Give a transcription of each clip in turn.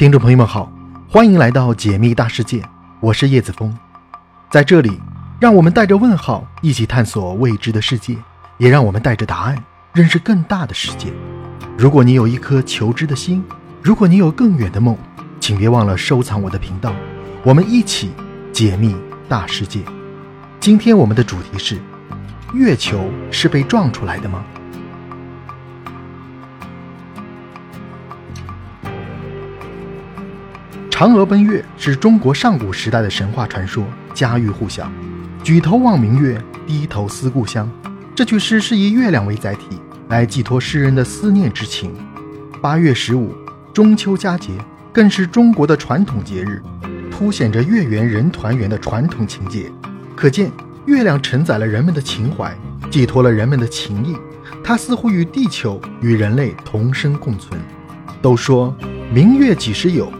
听众朋友们好，欢迎来到解密大世界，我是叶子峰，在这里，让我们带着问号一起探索未知的世界，也让我们带着答案认识更大的世界。如果你有一颗求知的心，如果你有更远的梦，请别忘了收藏我的频道，我们一起解密大世界。今天我们的主题是：月球是被撞出来的吗？嫦娥奔月是中国上古时代的神话传说，家喻户晓。举头望明月，低头思故乡。这句诗是以月亮为载体，来寄托诗人的思念之情。八月十五，中秋佳节，更是中国的传统节日，凸显着月圆人团圆的传统情节。可见，月亮承载了人们的情怀，寄托了人们的情谊。它似乎与地球与人类同生共存。都说明月几时有？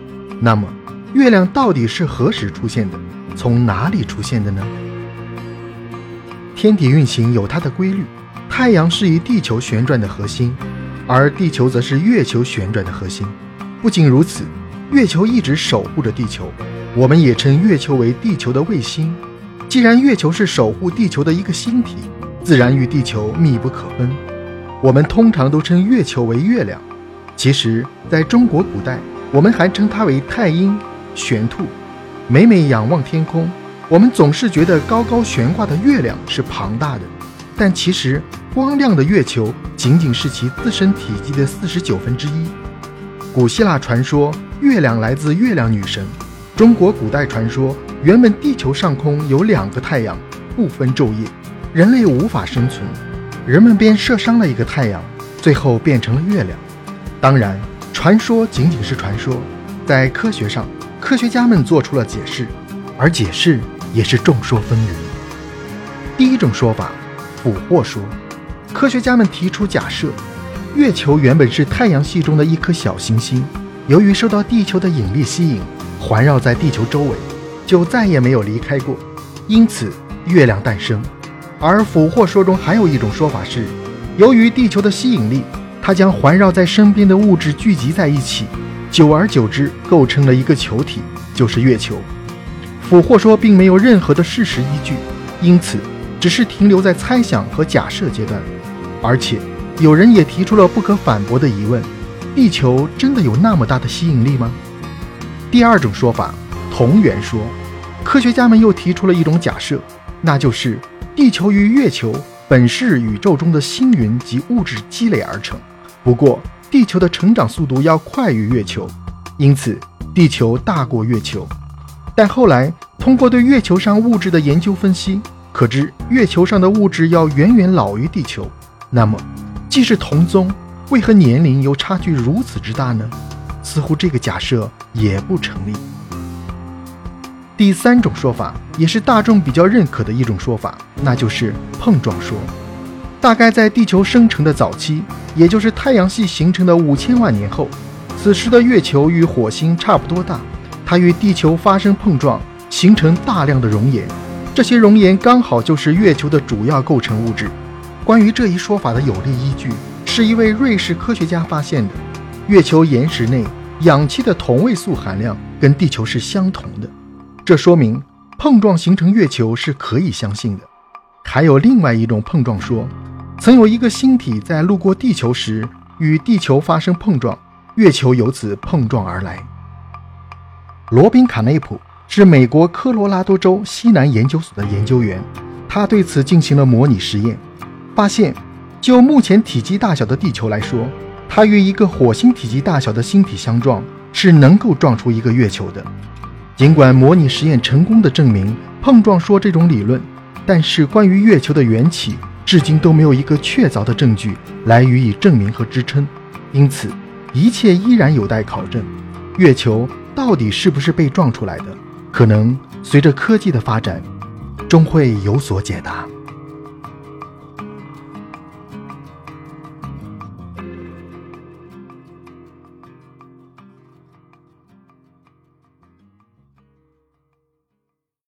那么，月亮到底是何时出现的？从哪里出现的呢？天体运行有它的规律，太阳是以地球旋转的核心，而地球则是月球旋转的核心。不仅如此，月球一直守护着地球，我们也称月球为地球的卫星。既然月球是守护地球的一个星体，自然与地球密不可分。我们通常都称月球为月亮，其实在中国古代。我们还称它为太阴、玄兔。每每仰望天空，我们总是觉得高高悬挂的月亮是庞大的，但其实光亮的月球仅仅是其自身体积的四十九分之一。古希腊传说，月亮来自月亮女神；中国古代传说，原本地球上空有两个太阳，不分昼夜，人类无法生存，人们便射伤了一个太阳，最后变成了月亮。当然。传说仅仅是传说，在科学上，科学家们做出了解释，而解释也是众说纷纭。第一种说法，俘获说，科学家们提出假设，月球原本是太阳系中的一颗小行星，由于受到地球的引力吸引，环绕在地球周围，就再也没有离开过，因此月亮诞生。而俘获说中还有一种说法是，由于地球的吸引力。它将环绕在身边的物质聚集在一起，久而久之构成了一个球体，就是月球。俘获说并没有任何的事实依据，因此只是停留在猜想和假设阶段。而且有人也提出了不可反驳的疑问：地球真的有那么大的吸引力吗？第二种说法，同源说，科学家们又提出了一种假设，那就是地球与月球本是宇宙中的星云及物质积累而成。不过，地球的成长速度要快于月球，因此地球大过月球。但后来通过对月球上物质的研究分析，可知月球上的物质要远远老于地球。那么，既是同宗，为何年龄又差距如此之大呢？似乎这个假设也不成立。第三种说法，也是大众比较认可的一种说法，那就是碰撞说。大概在地球生成的早期，也就是太阳系形成的五千万年后，此时的月球与火星差不多大，它与地球发生碰撞，形成大量的熔岩，这些熔岩刚好就是月球的主要构成物质。关于这一说法的有力依据，是一位瑞士科学家发现的，月球岩石内氧气的同位素含量跟地球是相同的，这说明碰撞形成月球是可以相信的。还有另外一种碰撞说。曾有一个星体在路过地球时与地球发生碰撞，月球由此碰撞而来。罗宾·卡内普是美国科罗拉多州西南研究所的研究员，他对此进行了模拟实验，发现就目前体积大小的地球来说，它与一个火星体积大小的星体相撞是能够撞出一个月球的。尽管模拟实验成功的证明碰撞说这种理论，但是关于月球的缘起。至今都没有一个确凿的证据来予以证明和支撑，因此一切依然有待考证。月球到底是不是被撞出来的？可能随着科技的发展，终会有所解答。